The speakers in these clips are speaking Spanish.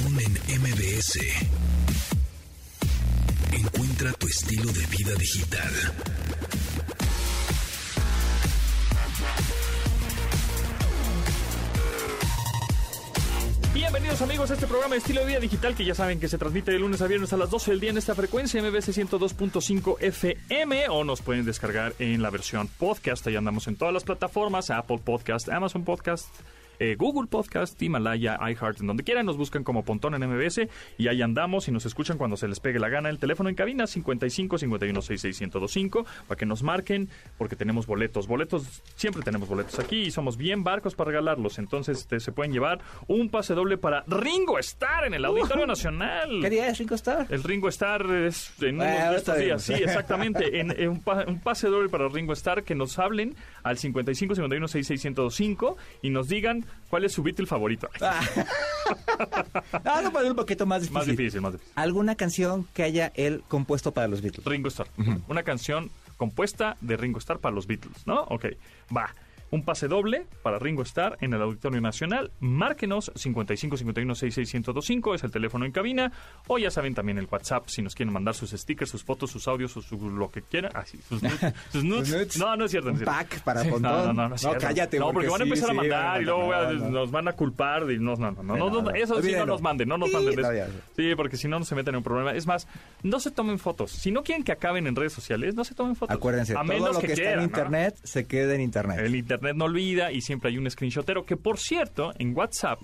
En MBS. Encuentra tu estilo de vida digital. Bienvenidos amigos a este programa de estilo de vida digital que ya saben que se transmite de lunes a viernes a las 12 del día en esta frecuencia MBC 102.5 FM o nos pueden descargar en la versión podcast. Ahí andamos en todas las plataformas, Apple Podcast, Amazon Podcast, eh, Google Podcast, Himalaya, iHeart, en donde quieran, nos buscan como Pontón en MBS y ahí andamos y nos escuchan cuando se les pegue la gana. El teléfono en cabina 55 51 66 1025 para que nos marquen porque tenemos boletos. Boletos, siempre tenemos boletos aquí y somos bien barcos para regalarlos. Entonces este, se pueden llevar un pase doble para Ringo Star en el Auditorio Nacional. ¿Qué día es Ringo Star? El Ringo Star es en unos de estos días, sí, exactamente. En, en un, pa- un pase doble para Ringo Star que nos hablen al 55 51 66 1025 y nos digan cuál es su Beatle favorito. Ah, no, pero un poquito más difícil. Más difícil, más difícil. ¿Alguna canción que haya él compuesto para los Beatles? Ringo Starr. Una canción compuesta de Ringo Starr para los Beatles, ¿no? Ok, va. Un pase doble para Ringo Starr en el Auditorio Nacional. Márquenos 55 51 66 1025, es el teléfono en cabina. O ya saben también el WhatsApp si nos quieren mandar sus stickers, sus fotos, sus audios, sus, su- lo que quieran. Ah, sí, sus nudes. Sus nudes. Sus nudes. No, no es cierto. Un pack para Sí. No, no, no, no, es No, cállate, No, porque porque van a sí, empezar a mandar y luego a- nos van a culpar. Y no, no, no, no, no, eso sí no nos manden, no nos manden. eso. Sí, porque si no, no se meten en un problema. Es más, no se tomen fotos. Si no quieren que acaben en redes sociales, no se tomen fotos. Acuérdense, a todo menos lo que, está quieran, en internet se queda en internet. El internet no olvida y siempre hay un screenshotero. Que por cierto, en WhatsApp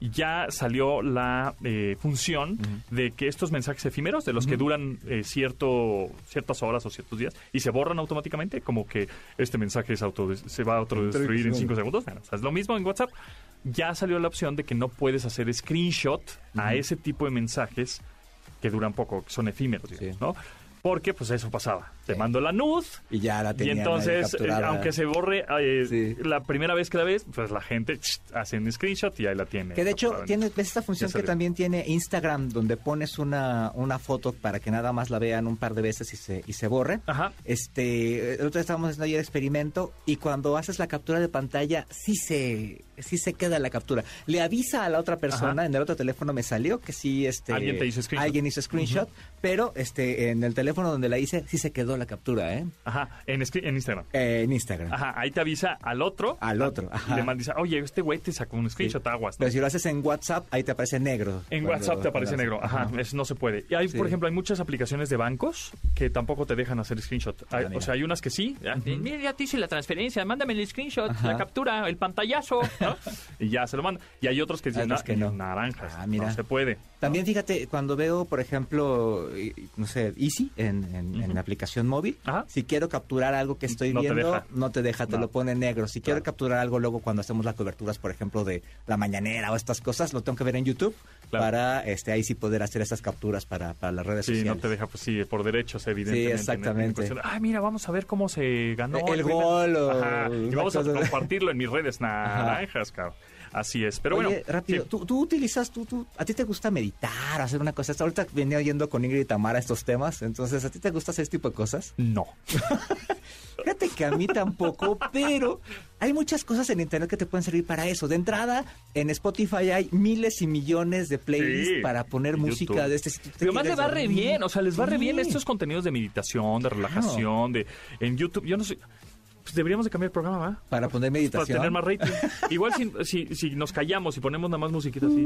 ya salió la eh, función de que estos mensajes efímeros, de los que duran eh, cierto ciertas horas o ciertos días, y se borran automáticamente, como que este mensaje es auto, se va a autodestruir en 5 segundos. Bueno, o sea, es lo mismo en WhatsApp. Ya salió la opción de que no puedes hacer screenshot a ese tipo de mensajes que duran poco, que son efímeros, digamos, Sí. ¿no? Porque pues eso pasaba. Te mando la nud Y ya la y tenían ahí entonces, eh, aunque se borre eh, Sí. la primera vez que la ves, pues la gente hace un screenshot y ahí la tiene. Que de hecho tiene ves esta función que también tiene Instagram donde pones una, una foto para que nada más la vean un par de veces y se, y se borre. Ajá. Este, el otro día estábamos haciendo ayer experimento y cuando haces la captura de pantalla sí se sí se queda la captura. Le avisa a la otra persona, Ajá. en el otro teléfono me salió que sí este Alguien te hizo screenshot. Alguien hizo screenshot, pero este en el teléfono donde la hice sí se quedó la captura, ¿eh? Ajá, en, en Instagram. Eh, en Instagram. Ajá, ahí te avisa al otro. Al otro, Y ajá. le mandas, oye, este güey te sacó un Sí. screenshot, aguas. ¿no? Pero si lo haces en WhatsApp, ahí te aparece negro. En Cuando- WhatsApp te aparece negro. Ajá, eso no se puede. Y hay, Sí. por ejemplo, hay muchas aplicaciones de bancos que tampoco te dejan hacer screenshot. Hay- Ah, o sea, hay unas que sí. Mira, ya te hice la transferencia, mándame el screenshot, Ajá. la captura, el pantallazo. ¿no? y ya se lo mandan. Y hay otros que dicen, otros "Na- que no. naranjas. Ah, mira. No se puede. También fíjate, cuando veo, por ejemplo, y, no sé, Easy en, en- en la aplicación móvil, Ajá. si quiero capturar algo que estoy No viendo, no te deja, te No. lo pone en negro. Si quiero Claro. capturar algo luego cuando hacemos las coberturas, por ejemplo, de la mañanera o estas cosas, lo tengo que ver en YouTube Claro. para este ahí sí poder hacer esas capturas para, para las redes Sí, sociales. no te deja, pues sí, por derechos, evidentemente. Sí, exactamente. Ay, mira, vamos a ver cómo se ganó. El primer-". gol o Ajá, Y vamos a compartirlo en mis redes naranjas, cabrón. Así es. Pero Oye, bueno. rápido, sí. ¿tú, tú utilizas, tú, tú, a ti te gusta meditar, hacer una cosa. Ahorita venía oyendo con Ingrid y Tamara estos temas, entonces, ¿a ti te gusta hacer este tipo de cosas? No. Fíjate que a mí tampoco, pero hay muchas cosas en internet que te pueden servir para eso. De entrada, en Spotify hay miles y millones de playlists Sí, para poner música YouTube. de este sitio. Pero más le va re bien, o sea, les va re bien Sí. estos contenidos de meditación, de relajación, de en YouTube. Yo no sé, pues deberíamos de cambiar el programa, ¿va? Para poner Para meditación. tener más rating. Igual si, si, si nos callamos y ponemos nada más musiquita así.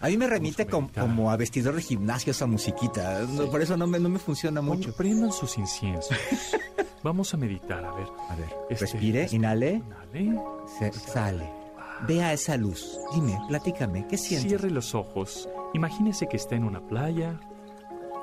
A mí me remite com- como a vestidor de gimnasio esa musiquita. No, por eso no me, no me funciona mucho. Oye, prendan sus inciensos. Vamos a meditar, a ver. A ver, Este, respire, este, inhale, Inhale. se- sale. Vea esa luz. Dime, platícame, ¿qué sientes? Cierre los ojos. Imagínese que está en una playa,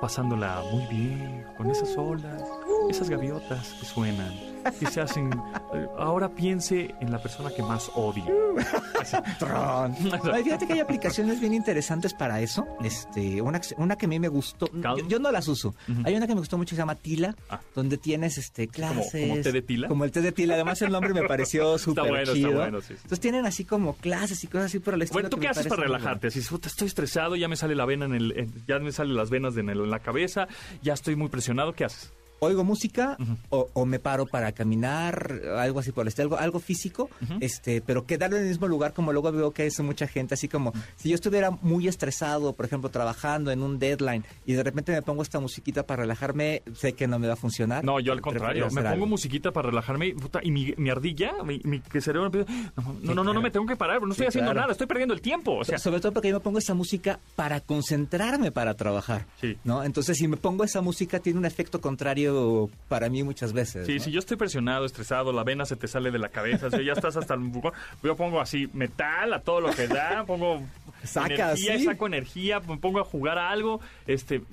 pasándola muy bien, con esas olas, esas gaviotas que suenan, que se hacen. eh, Ahora piense en la persona que más odia. Tron. Fíjate que hay aplicaciones bien interesantes para eso. Este, una, que- una que a mí me gustó, yo, yo no las uso. Hay una que me gustó mucho que se llama Tila, Ah. donde tienes este ¿Como- clases. como té de tila? Como el té de Tila. Además el nombre me pareció súper bueno, está chido. bueno, sí, sí. Entonces tienen así como clases y cosas así por el estilo. Bueno, ¿tú qué haces para relajarte? Así, "Puta, estoy estresado, ya me sale la vena en el, en- ya me salen las venas en, el- en la cabeza, ya estoy muy presionado, ¿qué haces? Oigo música o, o me paro para caminar, algo así por el estilo, algo, algo físico, este, pero quedarlo en el mismo lugar, como luego veo que hay mucha gente, así como si yo estuviera muy estresado, por ejemplo, trabajando en un deadline y de repente me pongo esta musiquita para relajarme, sé que no me va a funcionar. No, yo al contrario, me pongo algo. musiquita para relajarme y, puta, y mi, mi ardilla, mi, mi cerebro empieza, no, no, no, no, no, me tengo que parar, no estoy Sí, haciendo claro. nada, estoy perdiendo el tiempo. O sea, Sobre todo porque yo me pongo esa música para concentrarme para trabajar. Sí. ¿no? Entonces, si me pongo esa música, tiene un efecto contrario para mí muchas veces. Sí, ¿no? si yo estoy presionado, estresado, la vena se te sale de la cabeza, si ya estás hasta el yo pongo así metal a todo lo que da, pongo Saca, energía, sí. saco energía, me pongo a jugar a algo, este,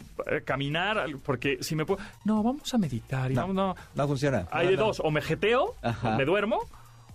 caminar, porque si me puedo, no, vamos a meditar, y No, vamos, no. no funciona. Hay de no. dos, o me jeteo, o me duermo,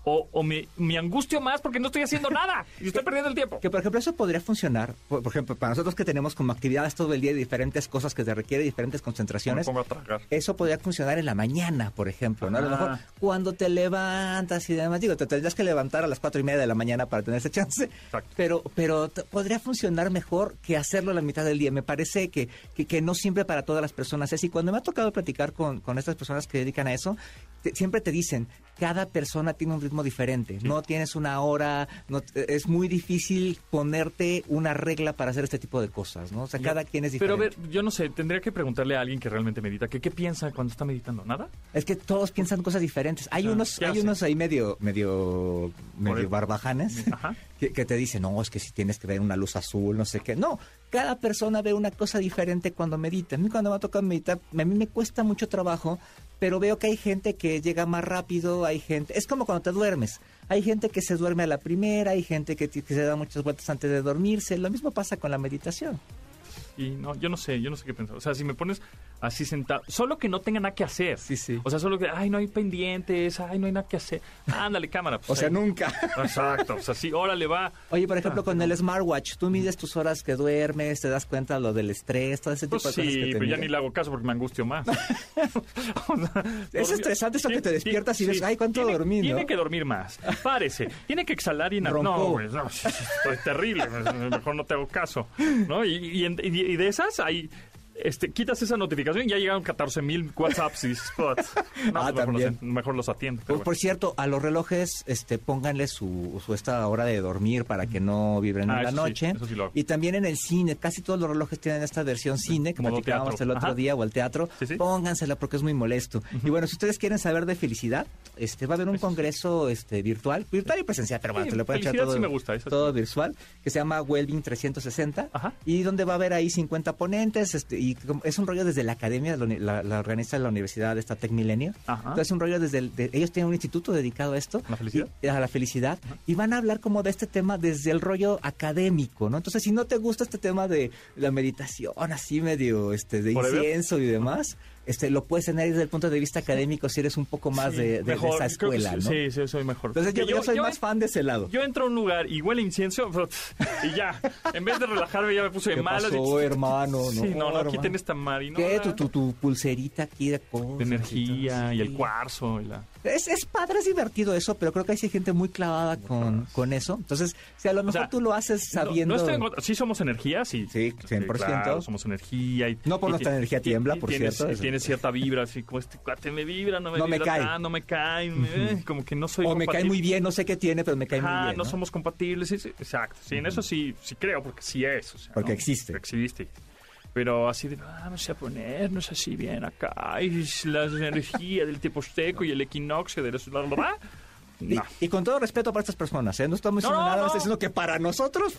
o, o me, me angustio más porque no estoy haciendo nada y estoy perdiendo el tiempo. Que por ejemplo eso podría funcionar, por, por ejemplo, para nosotros que tenemos como actividades todo el día y diferentes cosas que te requieren diferentes Me concentraciones, pongo a tragar. eso podría funcionar en la mañana, por ejemplo, ¿no? A lo mejor cuando te levantas y demás, digo, te tendrías que levantar a las cuatro y media de la mañana para tener ese chance, Exacto. pero, pero podría funcionar mejor que hacerlo a la mitad del día. Me parece que, que, que no siempre para todas las personas es. Y cuando me ha tocado platicar con, con estas personas que dedican a eso, te- siempre te dicen, cada persona tiene un ritmo diferente. No tienes una hora, no, es muy difícil ponerte una regla para hacer este tipo de cosas, ¿no? O sea, cada quien es Pero diferente. a ver, yo no sé, tendría que preguntarle a alguien que realmente medita, que qué piensa cuando está meditando, ¿nada? Es que todos piensan cosas diferentes. Hay Ah, unos, ¿qué hay hace? unos ahí medio, medio, medio barbajanes Ajá. Que, te dicen, no, es que si tienes que ver una luz azul, no sé qué. No, cada persona ve una cosa diferente cuando medita. A mí cuando me ha tocado meditar, a mí me cuesta mucho trabajo, pero veo que hay gente que llega más rápido, hay gente, es como cuando te duermes. Hay gente que se duerme a la primera, hay gente que, que se da muchas vueltas antes de dormirse. Lo mismo pasa con la meditación. Y no, yo no sé, yo no sé qué pensar. O sea, si me pones así sentado, solo que no tenga nada que hacer. Sí, sí. O sea, solo que, ay, no hay pendientes, ay, no hay nada que hacer. Ándale, cámara. pues, O sea, ahí. nunca. Exacto, o sea, sí, órale, va. Oye, por ejemplo, Ah, con el smartwatch, tú mides tus horas que duermes, te das cuenta de lo del estrés, todo ese tipo Pues de cosas sí, que te pero ya miden. ni le hago caso porque me angustio más. O sea, Es dormir- estresante eso que te despiertas y ves, ay, ¿cuánto tiene, dormí, no? Tiene que dormir más. Párese. Tiene que exhalar y... No, güey, no, es terrible. Mejor no te hago caso. ¿no? Y, y en- y- de esas hay... Este, quitas esa notificación y ya llegaron 14 mil WhatsApps y Ah, mejor, también. Los, mejor los atiendo. Por, pero bueno. por cierto, a los relojes, este, pónganle su, su esta hora de dormir para que no vibren Ah, en la sí, noche. eso sí lo hago. y también en el cine, casi todos los relojes tienen esta versión cine que Modo platicábamos teatro. el otro Ajá. día o el teatro. Sí. Póngansela porque es muy molesto. Y bueno, si ustedes quieren saber de felicidad, este, va a haber un Eso congreso este, virtual, virtual y presencial, pero bueno, te lo pueden echar todo, me gusta, todo virtual, que se llama Wellbeing 360 Ajá. y donde va a haber ahí 50 ponentes este, y es un rollo desde la academia, la, organiza la universidad esta Tech Milenio. Ajá. Entonces es un rollo desde el, de- ellos tienen un instituto dedicado a esto. ¿A la felicidad? Y, a la felicidad. Y van a hablar como de este tema desde el rollo académico, ¿no? Entonces si no te gusta este tema de la meditación así medio este de incienso y demás, este lo puedes tener desde el punto de vista académico si eres un poco más Sí, de, de- de esa escuela, sí, ¿no? Sí, sí, soy mejor. Entonces yo, Que yo soy más en- fan de ese lado. Yo entro a un lugar y huele incienso y ya. En vez de relajarme ya me puse de ¿Qué malas. pasó, y- hermano? Sí, no, no, hermano. quiten esta marina. ¿Qué? Tu, tu, tu pulserita aquí de cosas. De y energía y el sí. cuarzo y la... Es, es padre, es divertido eso, pero creo que hay gente muy clavada con, con eso. Entonces, si a lo mejor sea, tú lo haces No- sabiendo... No, estoy en contra. Sí somos energía, sí. Sí, 100%. claro, somos energía. Y, No por y nuestra energía ti- tiembla, por tienes- cierto. Tiene cierta vibra, así como este cuate me vibra, no me No me cae. no me cae, eh, como que no soy o me cae muy bien, no sé qué tiene, pero me cae muy bien. no ¿no? somos compatibles, sí, sí, exacto. Sí, en eso sí, sí creo, porque sí es. o sea, Porque ¿no? existe. Existe. Pero así de, vamos a ponernos así bien acá, y la energía del tipo azteco y el equinoccio de los... No. y con todo respeto para estas personas, ¿eh? no estamos diciendo No, nada, no. diciendo que para nosotros,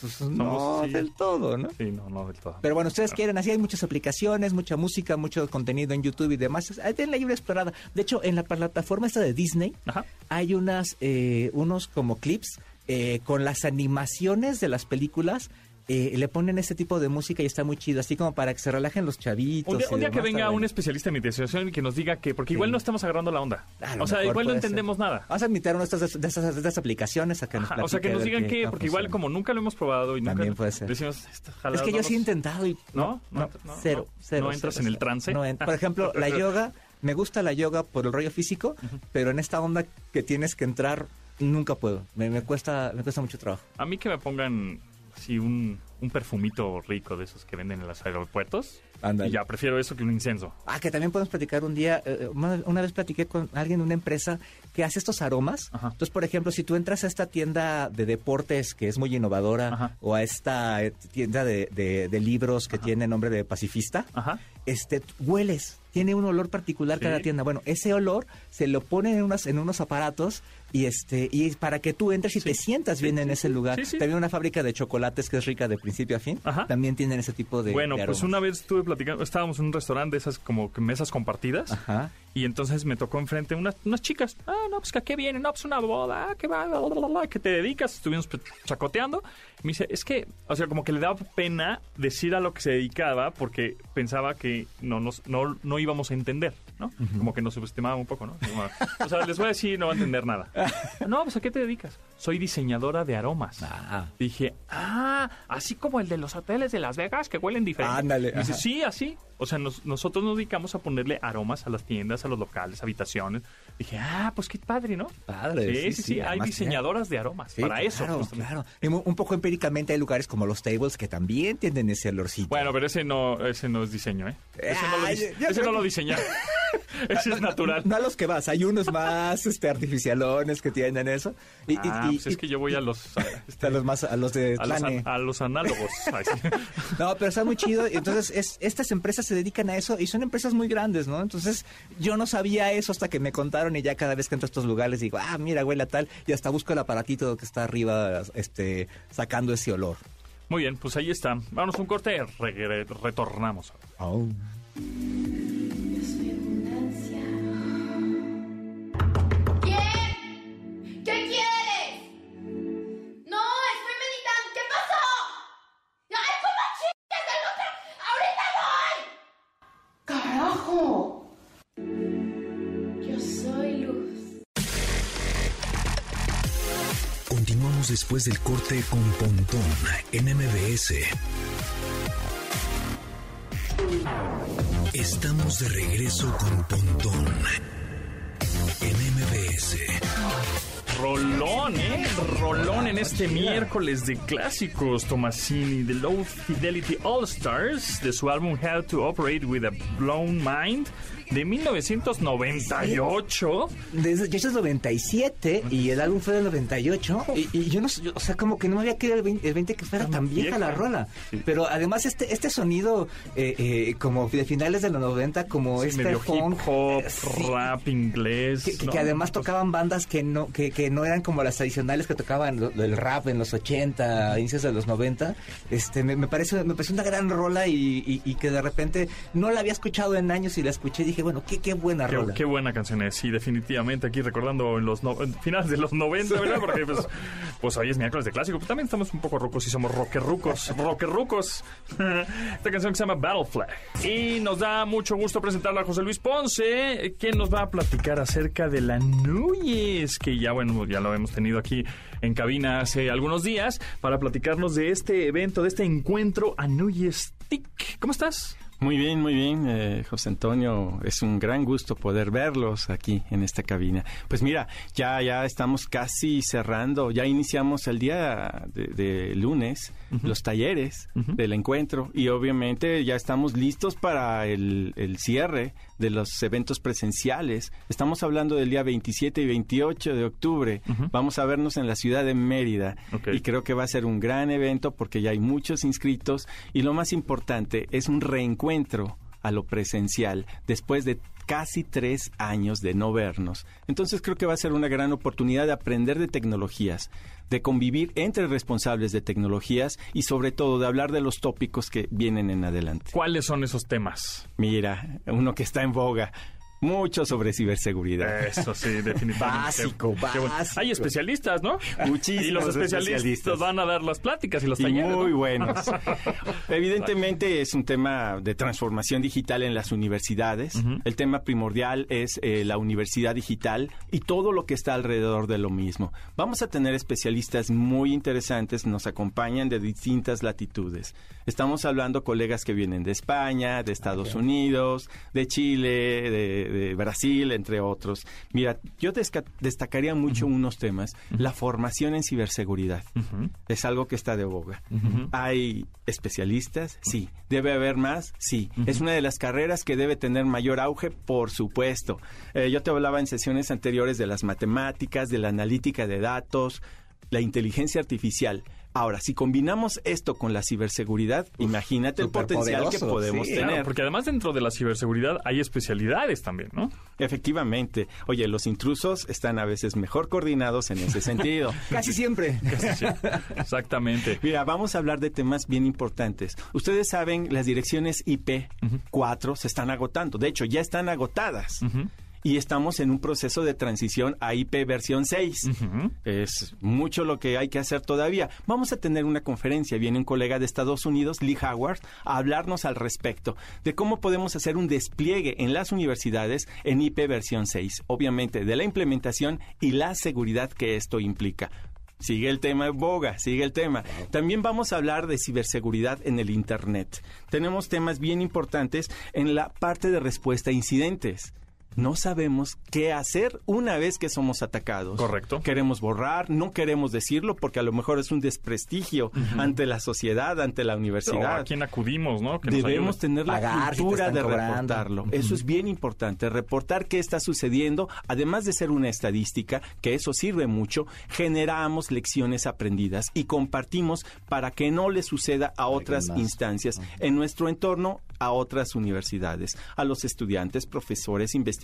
pues, no sí. del todo, ¿no? Sí, no, no del todo. Pero bueno, ustedes quieren, así hay muchas aplicaciones, mucha música, mucho contenido en YouTube y demás. Denle ahí una explorada. De hecho, en la plataforma esta de Disney Ajá. hay unas, eh, unos como clips eh, con las animaciones de las películas. Eh, le ponen este tipo de música y está muy chido, así como para que se relajen los chavitos. Un día, y un día que venga un especialista en meditación y que nos diga que, porque igual Sí. no estamos agarrando la onda. O sea, igual no ser. entendemos nada. Vas a invitar a una de estas, de estas, de aplicaciones a que nos Ajá, o sea, que nos digan tal porque igual como nunca lo hemos probado y nunca También puede ser. decimos, "Esta Es que yo sí he intentado y... ¿No? No, no, cero, no. cero. ¿No entras cero, en el trance? No por ejemplo, la yoga, me gusta la yoga por el rollo físico, pero en esta onda que tienes que entrar, nunca puedo. Me, me cuesta me cuesta mucho trabajo. A mí que me pongan así un, un perfumito rico de esos que venden en los aeropuertos. Ándale. Y ya prefiero eso que un incenso. Ah, que también podemos platicar un día. eh, una, una vez platiqué con alguien de una empresa que hace estos aromas. Ajá. Entonces, por ejemplo, si tú entras a esta tienda de deportes que es muy innovadora Ajá. o a esta eh, tienda de, de- de libros que tiene nombre de pacifista, Ajá. este, hueles. Tiene un olor particular Sí. cada tienda. Bueno, ese olor se lo ponen en, unas, en unos aparatos y este y para que tú entres y te sientas bien Sí, en ese lugar. También una fábrica de chocolates que es rica de principio a fin. Ajá. También tienen ese tipo de bueno, de pues una vez estuve platicando, estábamos en un restaurante de esas como que mesas compartidas. Ajá. Y entonces me tocó enfrente unas, unas chicas. Ah, no, pues que qué viene, no, pues una boda, ah, que va, bla, bla, bla, bla, ¿qué te dedicas? Estuvimos pues, chacoteando. Y me dice, es que, o sea, como que le daba pena decir a lo que se dedicaba porque pensaba que no nos, no, no íbamos a entender, ¿no? Como que nos subestimaba un poco, ¿no? Como, o sea, les voy a decir, no va a entender nada. No, pues ¿a qué te dedicas? Soy diseñadora de aromas. Ah. Dije, ah, así como el de los hoteles de Las Vegas que huelen diferente. Ándale, dice, sí, así. O sea, nos- nosotros nos dedicamos a ponerle aromas a las tiendas, a los locales, habitaciones. Dije, ah, pues qué padre, ¿no? Padre, Sí, sí, sí, Hay diseñadoras de aromas Sí, para eso. claro, justamente. un poco empíricamente hay lugares como los tables que también tienen ese olorcito. Bueno, pero ese no, ese no es diseño, ¿eh? Ese no lo, Ay, ese no lo diseñaron. ese es natural. No a los que vas, hay unos más este, artificialones que tienen eso. Y, ah, y- pues es que yo voy a los... a- este, a los más a los de a los, an- a los análogos. No, pero está muy chido. Entonces, es, estas empresas se dedican a eso y son empresas muy grandes, ¿no? Entonces, yo no sabía eso hasta que me contaron y ya cada vez que entro a estos lugares digo, ah, mira, huele a tal, y hasta busco el aparatito que está arriba, este, sacando ese olor. Muy bien, pues ahí está. Vamos a un corte, regre- retornamos. ¿Quién? ¡Carajo! Yo soy luz. Continuamos después del corte con Pontón en MBS. Estamos de regreso con Pontón en MBS. Rolón, ¿eh? Rolón en este miércoles de clásicos. Tomasini, The Low Fidelity All Stars, de su álbum How to Operate with a Blown Mind, de 1998. Desde yo es 97 y el álbum fue del 98 y, y yo no sé, yo- o sea, como que no me había querido el 20, el 20 que fuera Tan vieja, la rola. Sí. Pero además este este sonido eh, eh, como de finales de los 90 como Sí, este medio funk, hip hop, eh, sí, rap inglés. que, que- ¿no? que además tocaban bandas que no que, que no eran como las tradicionales que tocaban el rap en los 80, inicios de los 90. Este me, me parece me pareció una gran rola y, y- y que de repente no la había escuchado en años y la escuché y dije, bueno, qué qué buena Qué, rola. qué buena canción es, sí, definitivamente aquí recordando en los no- en finales de los 90, ¿verdad? Porque pues, pues hoy es miércoles de clásico, pero también estamos un poco rucos y somos rockerrucos, rockerrucos. Esta canción que se llama Battle Flag. Y nos da mucho gusto presentarla a José Luis Ponce, quien nos va a platicar acerca de la Núñez, que ya bueno, ya lo hemos tenido aquí en cabina hace algunos días, para platicarnos de este evento, de este encuentro a Núñez TIC. ¿Cómo estás? Muy bien, muy bien, eh, José Antonio. Es un gran gusto poder verlos aquí en esta cabina. Pues mira, ya ya estamos casi cerrando. Ya iniciamos el día de, de lunes los talleres del encuentro y obviamente ya estamos listos para el, el cierre de los eventos presenciales. Estamos hablando del día 27 y 28 de octubre. Vamos a vernos en la ciudad de Mérida y creo que va a ser un gran evento porque ya hay muchos inscritos y lo más importante es un reencuentro a lo presencial después de casi tres años de no vernos. Entonces creo que va a ser una gran oportunidad de aprender de tecnologías, de convivir entre responsables de tecnologías y sobre todo de hablar de los tópicos que vienen en adelante. ¿Cuáles son esos temas? Mira, uno que está en boga, mucho sobre ciberseguridad. Eso sí, definitivamente. Básico, bueno. básico. Hay especialistas, ¿no? Muchísimos Y los especialistas, especialistas. van a dar las pláticas y los Y talleres. muy ¿no? buenos. Evidentemente es un tema de transformación digital en las universidades. El tema primordial es eh, la universidad digital y todo lo que está alrededor de lo mismo. Vamos a tener especialistas muy interesantes, nos acompañan de distintas latitudes. Estamos hablando colegas que vienen de España, de Estados Unidos, de Chile, de, de Brasil, entre otros. Mira, yo destacaría mucho unos temas. La formación en ciberseguridad es algo que está de boga. ¿Hay especialistas? Sí. ¿Debe haber más? Sí. ¿Es una de las carreras que debe tener mayor auge? Por supuesto. Eh, yo te hablaba en sesiones anteriores de las matemáticas, de la analítica de datos, la inteligencia artificial. Ahora, si combinamos esto con la ciberseguridad, imagínate el potencial que podemos sí. tener. Claro, porque además dentro de la ciberseguridad hay especialidades también, ¿no? Efectivamente. Oye, los intrusos están a veces mejor coordinados en ese sentido. Casi siempre. Sí, exactamente. Mira, vamos a hablar de temas bien importantes. Ustedes saben, las direcciones IP4 se están agotando. De hecho, ya están agotadas. Y estamos en un proceso de transición a IP versión 6. Es mucho lo que hay que hacer todavía. Vamos a tener una conferencia. Viene un colega de Estados Unidos, Lee Howard, a hablarnos al respecto de cómo podemos hacer un despliegue en las universidades en IP versión 6. Obviamente, de la implementación y la seguridad que esto implica. Sigue el tema boga, sigue el tema. También vamos a hablar de ciberseguridad en el Internet. Tenemos temas bien importantes en la parte de respuesta a incidentes. No sabemos qué hacer una vez que somos atacados. Correcto. Queremos borrar, no queremos decirlo porque a lo mejor es un desprestigio ante la sociedad, ante la O universidad. a quién acudimos, ¿no? Que Debemos tener la Pagar si te cultura de cobrando. reportarlo. Eso es bien importante, reportar qué está sucediendo, además de ser una estadística, que eso sirve mucho, generamos lecciones aprendidas y compartimos para que no le suceda a otras instancias en nuestro entorno, a otras universidades, a los estudiantes, profesores, investigadores,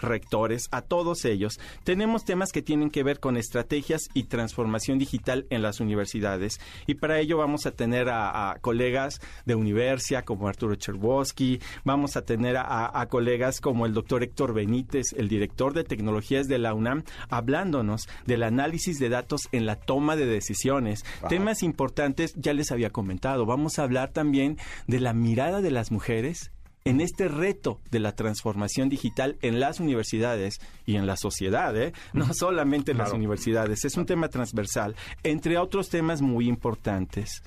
rectores, a todos ellos. Tenemos temas que tienen que ver con estrategias y transformación digital en las universidades y para ello vamos a tener a, a colegas de Universia como Arturo Cherboski, vamos a tener a, a colegas como el doctor Héctor Benítez, el director de tecnologías de la UNAM, hablándonos del análisis de datos en la toma de decisiones. Temas importantes, ya les había comentado, vamos a hablar también de la mirada de las mujeres en este reto de la transformación digital en las universidades y en la sociedad, ¿eh? no solamente en las universidades, es un tema transversal, entre otros temas muy importantes.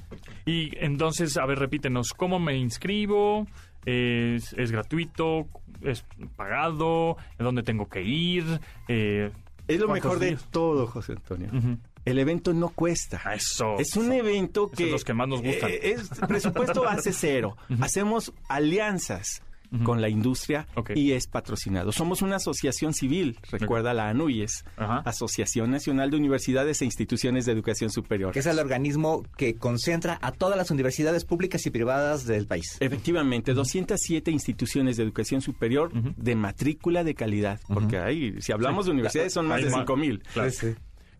Y entonces, a ver, repítenos, ¿cómo me inscribo? ¿Es, es gratuito? ¿Es pagado? ¿Dónde tengo que ir? Eh, Es lo ¿cuántos mejor de todo, José Antonio. El evento no cuesta. Eso. Es un evento que... son los que más nos gustan. eh, es presupuesto hace cero. Hacemos alianzas con la industria y es patrocinado. Somos una asociación civil, recuerda la ANUYES, Ajá. Asociación Nacional de Universidades e Instituciones de Educación Superior. que es el organismo que concentra a todas las universidades públicas y privadas del país. Efectivamente, 207 instituciones de educación superior de matrícula de calidad, porque ahí, si hablamos de universidades, son más Hay de más. 5 mil. Claro.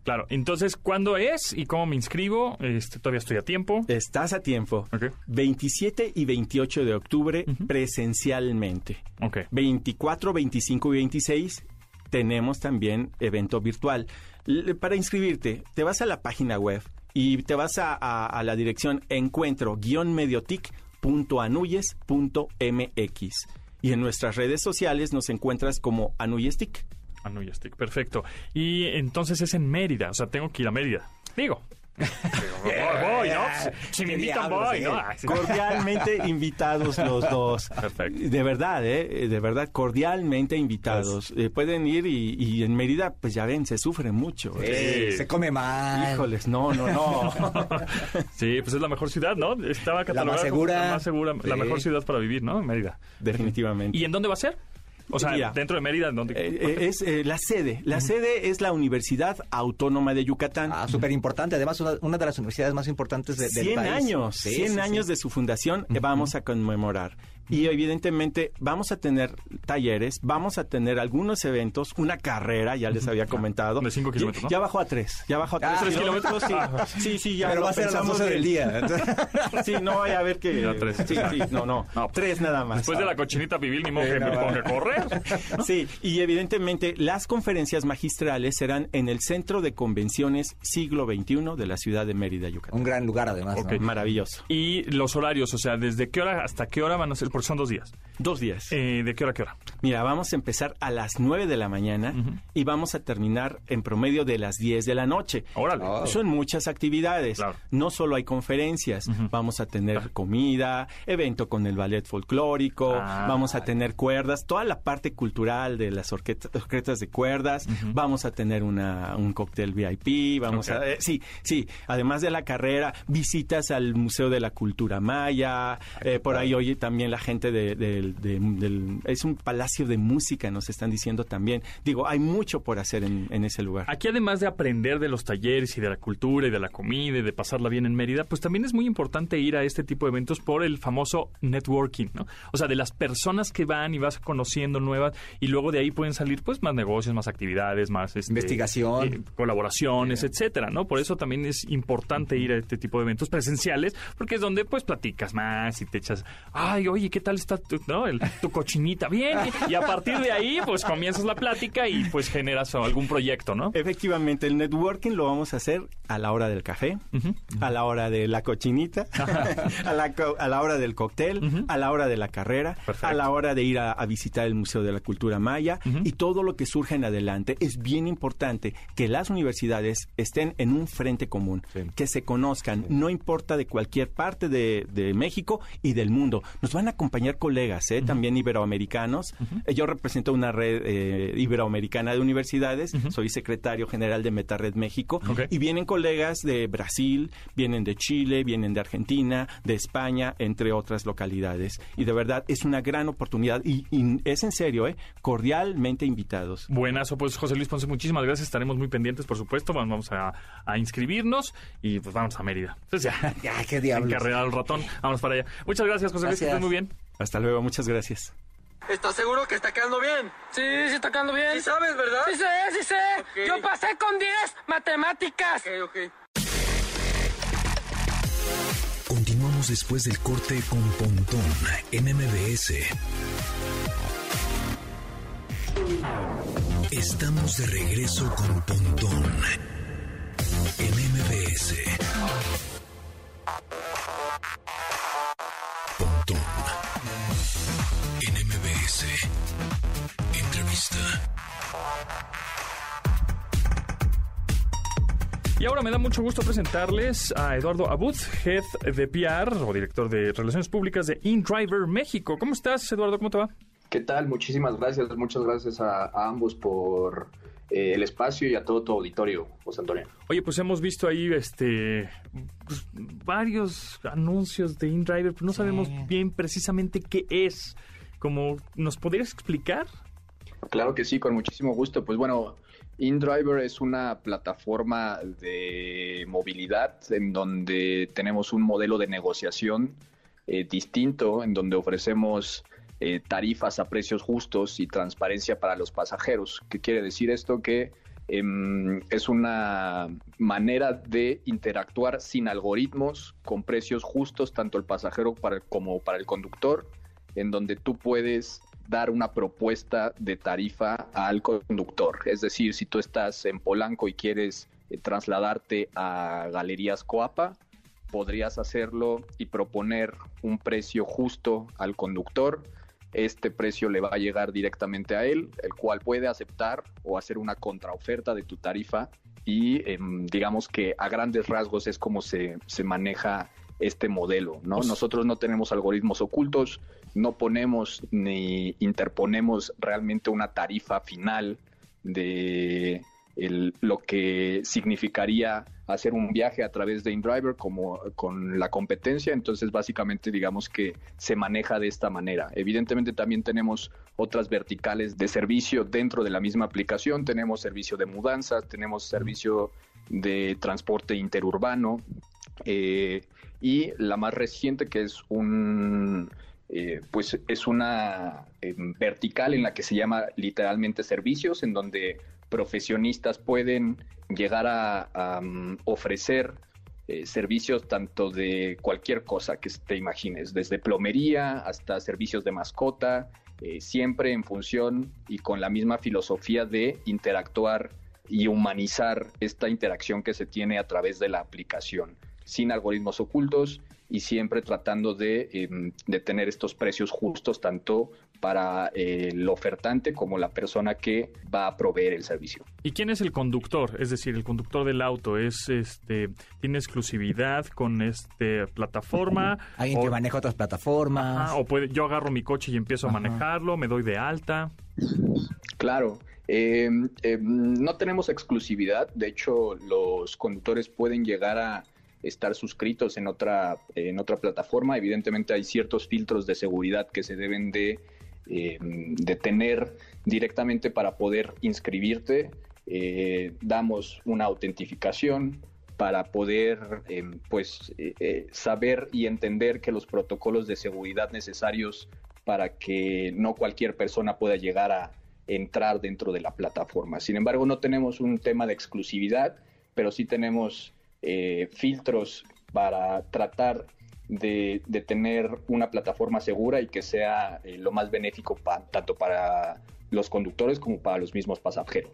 Claro. Entonces, ¿cuándo es y cómo me inscribo? Este, todavía estoy a tiempo. Estás a tiempo. Ok. 27 y 28 de octubre presencialmente. Ok. 24, 25 y 26 tenemos también evento virtual. L- para inscribirte, te vas a la página web y te vas a, a- a la dirección encuentro-mediotic.anuyes.mx. Y en nuestras redes sociales nos encuentras como Anuyestic. Ah, no, ya estoy. Perfecto. Y entonces es en Mérida. O sea, tengo que ir a Mérida. Digo. Digo, voy, voy, ¿no? Si me ¿Qué invitan, diablos, voy, eh? ¿no? Sí. Cordialmente invitados los dos. Perfecto. De verdad, ¿eh? De verdad, cordialmente invitados. Eh, pueden ir y, y en Mérida, pues ya ven, se sufre mucho. Sí. Se come mal. Híjoles, no, no, no. Sí, pues es la mejor ciudad, ¿no? Estaba catalogada como segura. la más segura, la mejor ciudad para vivir, ¿no? Mérida. Definitivamente. ¿Y en dónde va a ser? O sea, Mira. dentro de Mérida, ¿en dónde? Eh, eh, es eh, la sede. La sede es la Universidad Autónoma de Yucatán. Ah, súper importante. Además, una, una de las universidades más importantes de, del 100 país. años, Sí, 100 sí, sí. años de su fundación eh, vamos a conmemorar. Y evidentemente vamos a tener talleres, vamos a tener algunos eventos, una carrera, ya les había comentado. De cinco kilómetros, Ya- ¿no? Ya bajó a tres, ya bajó a tres, Ah, ¿tres kilómetros? Sí, sí, sí, ya Pero lo va a ser a las pensamos 12 del día. Entonces- Sí, no vaya a ver que... Ya tres. Sí, sí, no, no, No. tres nada más. Después de la cochinita pibil, ni modo que me Sí, y evidentemente las conferencias magistrales serán en el Centro de Convenciones Siglo XXI de la ciudad de Mérida, Yucatán. Un gran lugar, además. Maravilloso. Y los horarios, o sea, ¿desde qué hora hasta qué hora van a ser? Porque son dos días. Dos días. Eh, ¿De qué hora a qué hora? Mira, vamos a empezar a las 9 de la mañana y vamos a terminar en promedio de las 10 de la noche. Órale. Oh. Son muchas actividades. Claro. No solo hay conferencias. Vamos a tener comida, evento con el ballet folclórico, Ah. vamos a tener cuerdas, toda la parte cultural de las orqueta- orquestas de cuerdas, vamos a tener una, un cóctel VIP, vamos a... eh, sí, sí, además de la carrera, visitas al Museo de la Cultura Maya, eh, por ahí oye también la gente de- del... Es un palacio de música, nos están diciendo también. Digo, hay mucho por hacer en, en ese lugar. Aquí además de aprender de los talleres y de la cultura y de la comida y de pasarla bien en Mérida, pues también es muy importante ir a este tipo de eventos por el famoso networking, ¿no? O sea, de las personas que van y vas conociendo nuevas y luego de ahí pueden salir pues más negocios, más actividades, más este, Investigación. eh, colaboraciones, etcétera, ¿no? Por eso también es importante ir a este tipo de eventos presenciales porque es donde pues platicas más y te echas, ay, oye, ¿qué tal está tu, no? El- tu cochinita? Bien. Y a partir de ahí pues comienzas la plática y pues generas algún proyecto, ¿no? Efectivamente, el networking lo vamos a hacer a la hora del café, a la hora de la cochinita, a, la, co- a la hora del cóctel, a la hora de la carrera, Perfecto. a la hora de ir a, a visitar el Museo de la Cultura Maya y todo lo que surge en adelante. Es bien importante que las universidades estén en un frente común, que se conozcan, no importa de cualquier parte de, de México y del mundo. Nos van a acompañar colegas, ¿eh? también iberoamericanos. Eh, Yo represento una red eh, iberoamericana de universidades, soy secretario general de MetaRed México, Ok. y vienen colegas de Brasil, vienen de Chile, vienen de Argentina, de España, entre otras localidades. Y de verdad es una gran oportunidad y, y es en serio, ¿eh? cordialmente invitados. Buenazo, pues José Luis Ponce, muchísimas gracias. Estaremos muy pendientes, por supuesto. Vamos a, a inscribirnos y pues vamos a Mérida. Entonces ya, Ay, qué diablos. encarrerar al ratón. Vamos para allá. Muchas gracias, José Luis. Que estés muy bien. Hasta luego, muchas gracias. ¿Estás seguro que está quedando bien? Sí, sí está quedando bien. ¿Sí sabes, verdad? Sí sé, sí sé. Yo pasé con 10 matemáticas. Ok, ok. Continuamos después del corte con Pontón en MBS. Estamos de regreso con Pontón en MBS. Pontón en MBS. Entrevista. Y ahora me da mucho gusto presentarles a Eduardo Abud, Head de PR o director de Relaciones Públicas de InDriver México. ¿Cómo estás, Eduardo? ¿Cómo te va? ¿Qué tal? Muchísimas gracias, muchas gracias a, a ambos por eh, el espacio y a todo tu auditorio, José Antonio. Oye, pues hemos visto ahí este pues, varios anuncios de InDriver, pero no sabemos bien precisamente qué es. Como, ¿nos podrías explicar? Claro que sí, con muchísimo gusto. Pues bueno, InDriver es una plataforma de movilidad en donde tenemos un modelo de negociación eh, distinto, en donde ofrecemos eh, tarifas a precios justos y transparencia para los pasajeros. ¿Qué quiere decir esto? Que em, es una manera de interactuar sin algoritmos, con precios justos, tanto el pasajero para- como para el conductor, en donde tú puedes dar una propuesta de tarifa al conductor. Es decir, si tú estás en Polanco y quieres eh, trasladarte a Galerías Coapa, podrías hacerlo y proponer un precio justo al conductor. Este precio le va a llegar directamente a él, el cual puede aceptar o hacer una contraoferta de tu tarifa y em, digamos que a grandes rasgos es como se, se maneja este modelo, ¿no? Pues- Nosotros no tenemos algoritmos ocultos, no ponemos ni interponemos realmente una tarifa final de lo que significaría hacer un viaje a través de InDriver como con la competencia, entonces básicamente digamos que se maneja de esta manera. Evidentemente también tenemos otras verticales de servicio dentro de la misma aplicación, tenemos servicio de mudanzas, tenemos servicio de transporte interurbano eh, y la más reciente que es un eh, pues es una eh, vertical en la que se llama literalmente servicios, en donde profesionistas pueden llegar a, um, ofrecer eh, servicios tanto de cualquier cosa que te imagines, desde plomería hasta servicios de mascota, eh, siempre en función y con la misma filosofía de interactuar y humanizar esta interacción que se tiene a través de la aplicación, sin algoritmos ocultos y siempre tratando de, eh, de tener estos precios justos tanto para eh, el ofertante como la persona que va a proveer el servicio. ¿Y quién es el conductor? Es decir, el conductor del auto es este tiene exclusividad con este plataforma Alguien que o, maneja otras plataformas. Ajá, o puede, yo agarro mi coche y empiezo a manejarlo, me doy de alta. Claro, eh, eh, no tenemos exclusividad, de hecho los conductores pueden llegar a estar suscritos en otra, en otra plataforma, evidentemente hay ciertos filtros de seguridad que se deben de, eh, de tener directamente para poder inscribirte, Eh, damos una autentificación para poder eh, pues saber y entender que los protocolos de seguridad necesarios para que no cualquier persona pueda llegar a entrar dentro de la plataforma. Sin embargo, no tenemos un tema de exclusividad, pero sí tenemos filtros para tratar de, de tener una plataforma segura y que sea eh, lo más benéfico pa- tanto para los conductores como para los mismos pasajeros.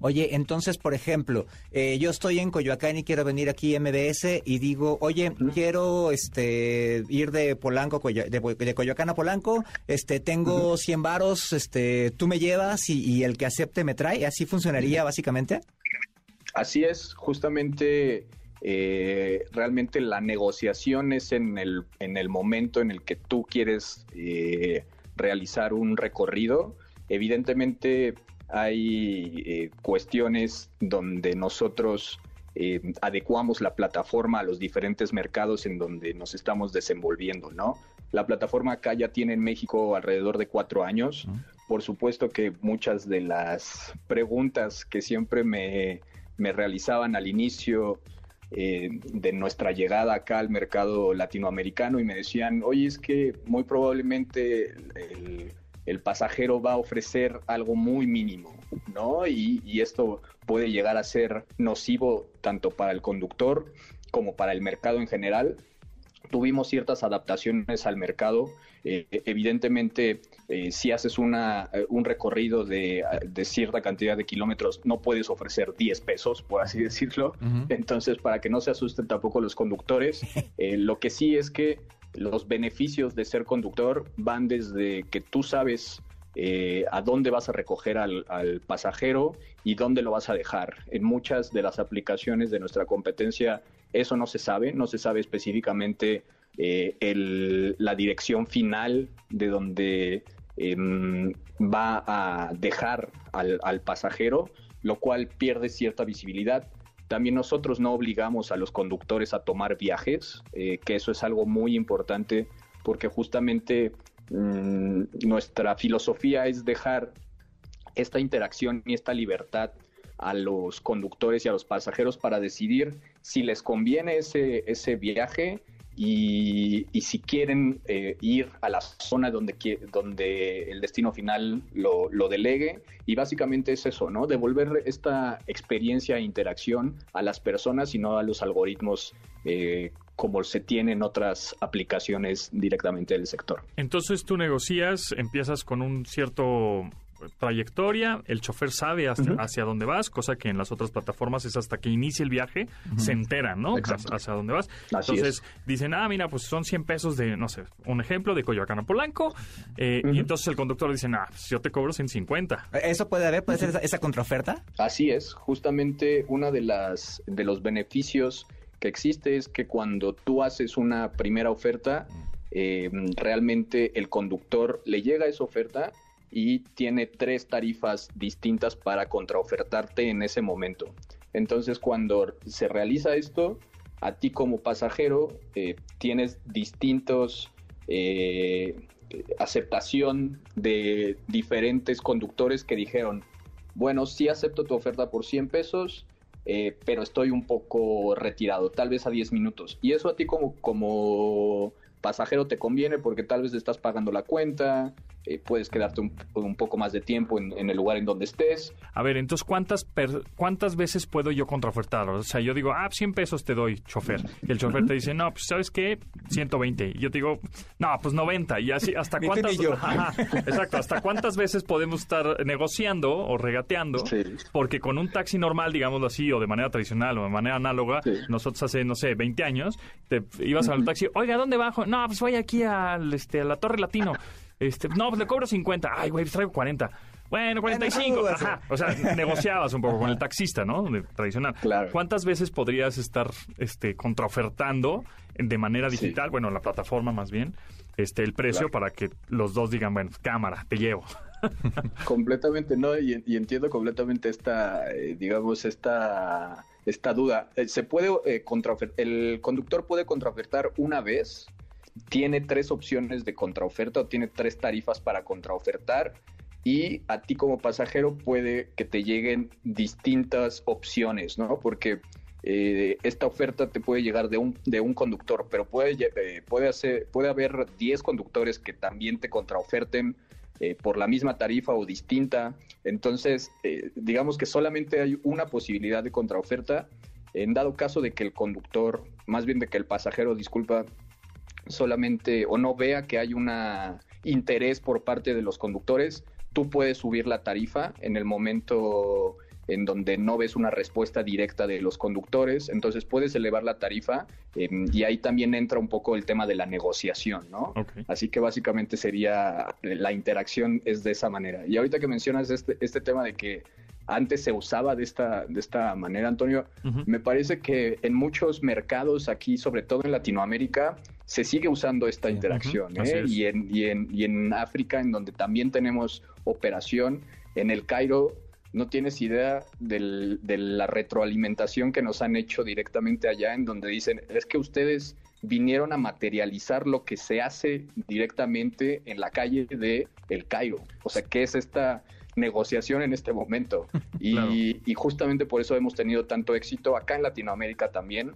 Oye, entonces, por ejemplo, eh, yo estoy en Coyoacán y quiero venir aquí a MBS y digo, oye, quiero este ir de Polanco, de, de Coyoacán a Polanco, este tengo 100 varos, este tú me llevas y, y el que acepte me trae, así funcionaría básicamente. Así es, justamente eh, realmente la negociación es en el, en el momento en el que tú quieres eh, realizar un recorrido. Evidentemente hay eh, cuestiones donde nosotros adecuamos la plataforma a los diferentes mercados en donde nos estamos desenvolviendo, ¿no? La plataforma acá ya tiene en México alrededor de cuatro años. Por supuesto que muchas de las preguntas que siempre me, me realizaban al inicio eh, de nuestra llegada acá al mercado latinoamericano y me decían, oye, es que muy probablemente el, pasajero va a ofrecer algo muy mínimo, ¿no? Y esto puede llegar a ser nocivo tanto para el conductor como para el mercado en general. Tuvimos ciertas adaptaciones al mercado. Eh, evidentemente, eh, si haces una, eh, un recorrido de, de, cierta cantidad de kilómetros, no puedes ofrecer 10 pesos, por así decirlo. Uh -huh. Entonces, para que no se asusten tampoco los conductores, eh, lo que sí es que los beneficios de ser conductor van desde que tú sabes eh, a dónde vas a recoger al, al, pasajero y dónde lo vas a dejar. En muchas de las aplicaciones de nuestra competencia eso no se sabe, no se sabe específicamente eh, el, la dirección final de donde eh, va a dejar al, pasajero, lo cual pierde cierta visibilidad. También nosotros no obligamos a los conductores a tomar viajes, eh, que eso es algo muy importante porque justamente mmm, nuestra filosofía es dejar esta interacción y esta libertad a los conductores y a los pasajeros para decidir si les conviene ese, ese viaje y, y si quieren eh, ir a la zona donde, donde el destino final lo, lo, delegue. Y básicamente es eso, ¿no? Devolver esta experiencia e interacción a las personas y no a los algoritmos eh, como se tiene en otras aplicaciones directamente del sector. Entonces tú negocias, empiezas con un cierto trayectoria, el chofer sabe hasta, uh -huh. hacia dónde vas, cosa que en las otras plataformas es hasta que inicia el viaje, uh -huh. se enteran, ¿no? Exacto. Hacia dónde vas. Así entonces es. dicen, ah, mira, pues son 100 pesos de, no sé, un ejemplo, de Coyoacán a Polanco, eh, uh -huh. y entonces el conductor dice, ah, pues yo te cobro 150. ¿Eso puede haber? ¿Puede ser esa, esa contraoferta? Así es, justamente uno de, las, de los beneficios que existe es que cuando tú haces una primera oferta, eh, realmente el conductor le llega esa oferta y tiene tres tarifas distintas para contraofertarte en ese momento. Entonces, cuando se realiza esto, a ti como pasajero eh, tienes distintos eh, aceptación de diferentes conductores que dijeron, bueno, sí acepto tu oferta por 100 pesos, eh, pero estoy un poco retirado, tal vez a 10 minutos. Y eso a ti como, como pasajero te conviene porque tal vez estás pagando la cuenta, eh, puedes quedarte un, un, poco más de tiempo en, en, el lugar en donde estés. A ver, entonces, ¿cuántas, per, ¿cuántas veces puedo yo contraofertar? O sea, yo digo, ah, 100 pesos te doy, chofer. Y el chofer uh -huh. te dice, no, pues, ¿sabes qué? 120. Y yo te digo, no, pues 90. Y así, ¿hasta cuántas? Ajá, exacto, ¿hasta cuántas veces podemos estar negociando o regateando? Sí. Porque con un taxi normal, digámoslo así, o de manera tradicional o de manera análoga, sí. nosotros hace, no sé, 20 años, te ibas uh -huh. al taxi, oiga, ¿dónde bajo? No, pues voy aquí al, este, a la Torre Latino. Este, no, pues le cobro 50. Ay, güey, pues traigo 40. Bueno, 45. Bueno, Ajá. O sea, negociabas un poco con el taxista, ¿no? Tradicional. Claro. ¿Cuántas veces podrías estar este, contraofertando de manera Sí. digital, bueno, la plataforma más bien, este, el precio Claro. para que los dos digan, bueno, cámara, te llevo? Completamente, ¿no? Y, y entiendo completamente esta, eh, digamos, esta, esta duda. Eh, se puede eh, el conductor puede contraofertar una vez, tiene tres opciones de contraoferta o tiene tres tarifas para contraofertar y a ti como pasajero puede que te lleguen distintas opciones, ¿no? Porque eh, esta oferta te puede llegar de un, de un conductor, pero puede, eh, puede, hacer, puede haber 10 conductores que también te contraoferten eh, por la misma tarifa o distinta. Entonces, digamos que solamente hay una posibilidad de contraoferta en dado caso de que el conductor, más bien de que el pasajero, disculpa, solamente o no vea que hay un interés por parte de los conductores, tú puedes subir la tarifa en el momento en donde no ves una respuesta directa de los conductores, entonces puedes elevar la tarifa eh, y ahí también entra un poco el tema de la negociación, ¿no? Así que básicamente sería la interacción es de esa manera. Y ahorita que mencionas este, este tema de que antes se usaba de esta, de esta manera, Antonio, me parece que en muchos mercados aquí, sobre todo en Latinoamérica, se sigue usando esta interacción. ¿eh? y, en, y, en, y en África, en donde también tenemos operación, en el Cairo, no tienes idea del- de la retroalimentación que nos han hecho directamente allá, en donde dicen, es que ustedes vinieron a materializar lo que se hace directamente en la calle de El Cairo. O sea, ¿qué es esta negociación en este momento? Y, Claro. y justamente por eso hemos tenido tanto éxito acá en Latinoamérica también.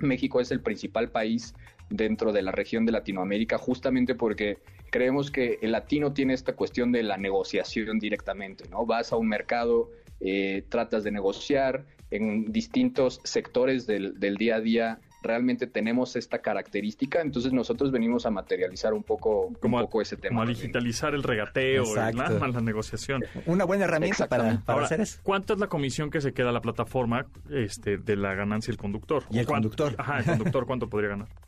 México es el principal país dentro de la región de Latinoamérica, justamente porque creemos que el latino tiene esta cuestión de la negociación directamente, ¿no? Vas a un mercado, eh, tratas de negociar en distintos sectores del, del día a día. Realmente tenemos esta característica, entonces nosotros venimos a materializar un poco, Como un a- poco ese tema. Como a digitalizar el regateo, Exacto. la, la negociación. Una buena herramienta para, Exactamente. para Ahora, hacer eso. ¿Cuánto es la comisión que se queda a la plataforma este, de la ganancia del conductor? Y el ¿O cuánto- conductor. Ajá, el conductor, ¿cuánto podría ganar?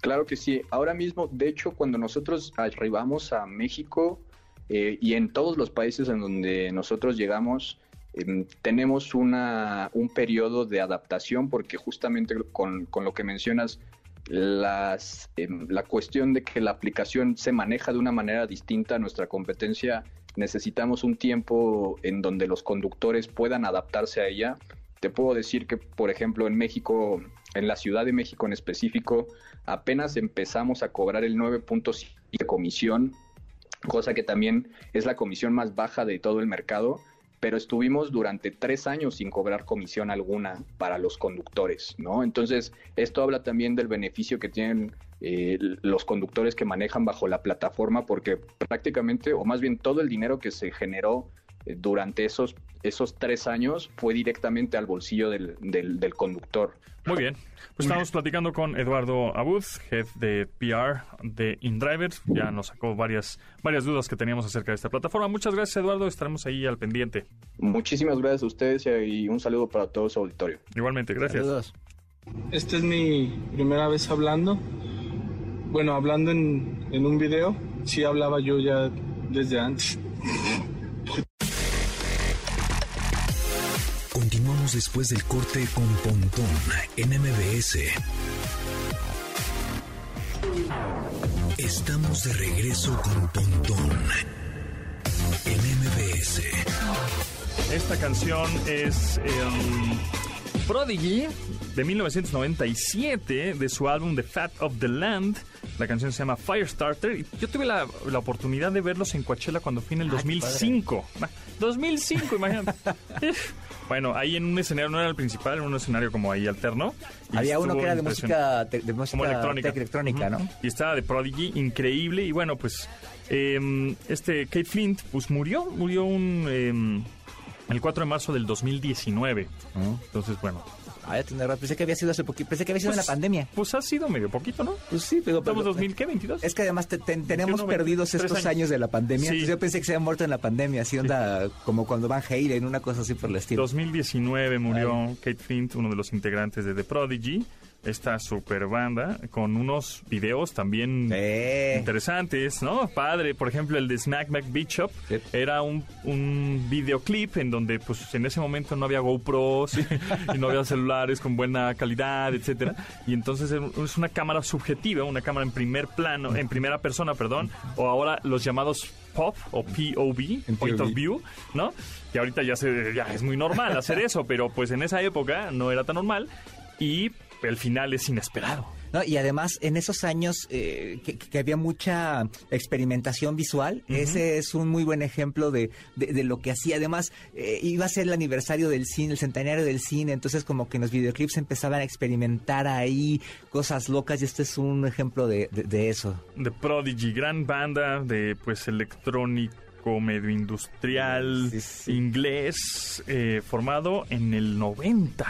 Claro que sí. Ahora mismo, de hecho, cuando nosotros arribamos a México eh, y en todos los países en donde nosotros llegamos, em, tenemos una, un periodo de adaptación porque justamente con, con lo que mencionas, las, em, la cuestión de que la aplicación se maneja de una manera distinta a nuestra competencia, necesitamos un tiempo en donde los conductores puedan adaptarse a ella. Te puedo decir que, por ejemplo, en México, en la Ciudad de México en específico, apenas empezamos a cobrar el 9.7 de comisión, cosa que también es la comisión más baja de todo el mercado, pero estuvimos durante tres años sin cobrar comisión alguna para los conductores, ¿no? Entonces, esto habla también del beneficio que tienen eh, los conductores que manejan bajo la plataforma, porque prácticamente, o más bien todo el dinero que se generó eh, durante esos, esos tres años fue directamente al bolsillo del, del, del conductor. Muy bien. Pues estamos platicando con Eduardo Abud, jefe de PR de InDriver. Ya nos sacó varias, varias dudas que teníamos acerca de esta plataforma. Muchas gracias, Eduardo. Estaremos ahí al pendiente. Muchísimas gracias a ustedes y un saludo para todo su auditorio. Igualmente, gracias. Saludos. Esta es mi primera vez hablando. Bueno, hablando en, en un video. Sí hablaba yo ya desde antes. Después del corte con Pontón en MBS. Estamos de regreso con Pontón en MBS. Esta canción es em, Prodigy de 1997 de su álbum The Fat of the Land. La canción se llama Firestarter. Y yo tuve la, la oportunidad de verlos en Coachella cuando fui en el Ay, qué 2005. Ah, 2005, imagínate. bueno, ahí en un escenario, no era el principal, era un escenario como ahí alterno. Había uno que era de música, te- de música como electrónica. ¿no? Y estaba de Prodigy, increíble. Y bueno, pues eh, este Kate Flint, pues murió, murió un eh, el 4 de marzo del 2019. Entonces, bueno, Ah, ya tiene razón. Pensé que había sido hace poquito. Pensé que había sido en la Pues, pandemia. pues ha sido medio poquito, ¿no? Pues sí, pero... Estamos pero- 2000, ¿qué? ¿22? Es que además te- te- tenemos 21, perdidos 23 estos años. años. de la pandemia. Sí. Entonces yo pensé que se había muerto en la pandemia, así onda como cuando Van Halen, una cosa así por el estilo. 2019 murió Kate Flint, uno de los integrantes de The Prodigy. Esta super banda con unos videos también Sí. interesantes, ¿no? Padre, por ejemplo, el de Smack Mac Beat Shop Sí. era un, un videoclip en donde pues en ese momento no había GoPros y, no había celulares con buena calidad, etcétera. Y entonces es una cámara subjetiva, una cámara en primer plano, en primera persona, perdón, o ahora los llamados POV o POV, En Point of View, ¿no? Que ahorita ya, se, ya es muy normal hacer eso, pero pues en esa época no era tan normal y el final es inesperado. No, y además, en esos años eh, que, que había mucha experimentación visual, ese es un muy buen ejemplo de, de- de lo que hacía. Además, eh, iba a ser el aniversario del cine, el centenario del cine, entonces como que en los videoclips empezaban a experimentar ahí cosas locas y este es un ejemplo de, de- de eso. The Prodigy, gran banda de pues medio industrial Sí, sí. inglés eh, formado en el 90.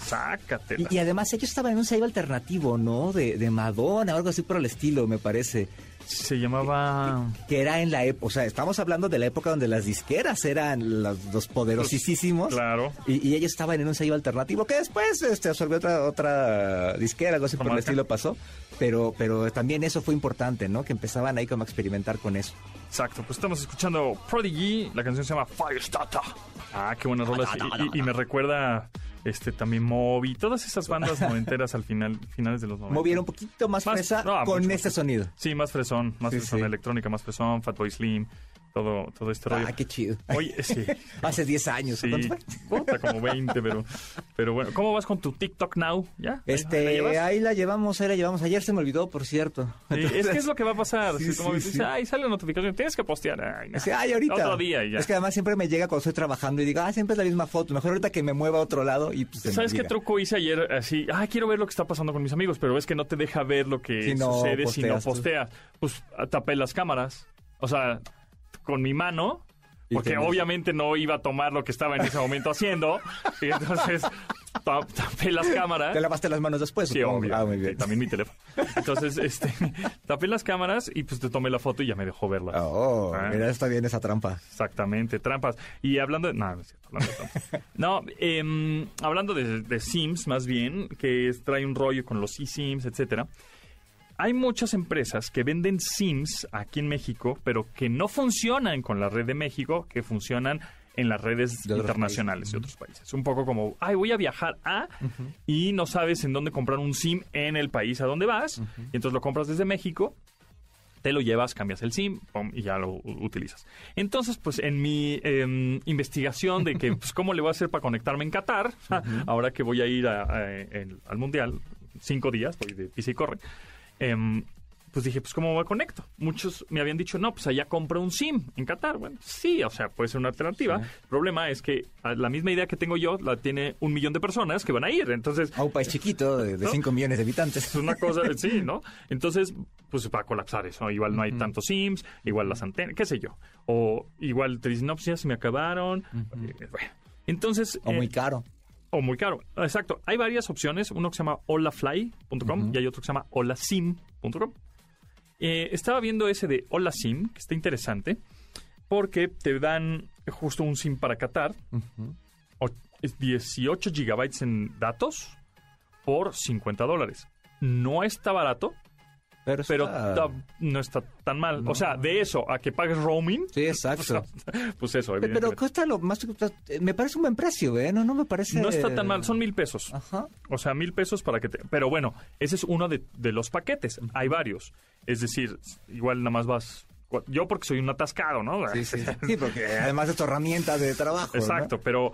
Sácatela. Y, y además ellos estaban en un sello alternativo, ¿no? De, de Madonna o algo así por el estilo, me parece. Se llamaba Que era en la época, o sea, estamos hablando de la época donde las disqueras eran los, los poderosísimos. Claro. Y, y ellos estaban en un sello alternativo que después este, absorbió otra, otra disquera, algo así por el estilo pasó. Pero, pero también eso fue importante, ¿no? Que empezaban ahí como a experimentar con eso. Exacto, pues estamos escuchando Prodigy, la canción se llama Firestarter. Ah, qué buenas rolas. Y, y- y me recuerda este también Moby, todas esas bandas noventeras al final, finales de los 90. Movieron un poquito más, Más- fresa no, con este sonido. Sí, más fresón, más Sí, fresón, sí. electrónica, más fresón, Fatboy Slim, todo, todo este rollo. Ah, qué chido. Oye, sí. Hace 10 años. Sí, ¿cuánto fue? puta, como 20, pero, pero bueno. ¿Cómo vas con tu TikTok Now? ¿Ya? ¿Ahí- ahí la Este, ahí la llevamos, ahí la llevamos. Ayer se me olvidó, por cierto. Sí, es que es lo que va a pasar. Sí, como dices, ay, sale la notificación, tienes que postear. Ay, no. Sí, ay, ahorita. Otro día y ya. Es que además siempre me llega cuando estoy trabajando y digo, ah, siempre es la misma foto. Mejor ahorita que me mueva a otro lado y pues ¿Sabes qué truco hice ayer? Así, ah, quiero ver lo que está pasando con mis amigos, pero es que no te deja ver lo que Si no sucede si no posteas. Pues tapé las cámaras. O sea, con mi mano. Porque obviamente no iba a tomar lo que estaba en ese momento haciendo. Y entonces ta- tapé las cámaras. ¿Te lavaste las manos después? Sí, obvio. Ah, muy Sí, bien. también mi teléfono. Entonces, este, tapé las cámaras y pues te tomé la foto y ya me dejó verla. Oh, Ah. mira, está bien esa trampa. Exactamente, trampas. Y hablando de... No, no es cierto, hablando de trampas. No, em, hablando de, de Sims, más bien, que trae un rollo con los eSIMs, etcétera. Hay muchas empresas que venden Sims aquí en México, pero que no funcionan con la red de México, que funcionan en las redes De internacionales de otros países. Un poco como, ay, voy a viajar a y no sabes en dónde comprar un SIM en el país a dónde vas, y entonces lo compras desde México te lo llevas, cambias el SIM pum, y ya lo utilizas. Entonces, pues en mi em, investigación de que, pues, cómo le voy a hacer para conectarme en Qatar, ahora que voy a ir a- a- el- al Mundial, cinco días, voy de pisa y corre, em, pues dije, pues ¿cómo me conecto? Muchos me habían dicho, no, pues allá compra un SIM en Qatar. Bueno, sí, o sea, puede ser una alternativa. El problema es que a la misma idea que tengo yo la tiene un millón de personas que van a ir. Entonces, A un país chiquito de, ¿No? 5 millones de habitantes. es una cosa, sí, ¿no? Entonces, pues va a colapsar eso. Igual no hay tantos SIMs, igual las antenas, qué sé yo. O igual te dicen, no, pues ya se me acabaron. Eh, bueno. Entonces... O eh, muy caro. O muy caro. Exacto. Hay varias opciones. Uno que se llama holafly.com y hay otro que se llama holasim.com. Eh, estaba viendo ese de Hola SIM, que está interesante, porque te dan justo un SIM para Qatar, es 18 gigabytes en datos por 50 dólares. No está barato, Pero, pero está- ta- no está tan mal. O sea, de eso a que pagues roaming, Sí, exacto. pues eso, Pero cuesta lo más... Me parece un buen precio, ¿eh? No, no me parece... No está tan mal, son mil pesos. Ajá. O sea, mil pesos para que te... Pero bueno, ese es uno de, de los paquetes. Hay varios. Es decir, igual nada más vas... Yo porque soy un atascado, ¿no? Sí, sí. Sí, porque además es tu herramienta de trabajo, ¿no? Exacto, pero...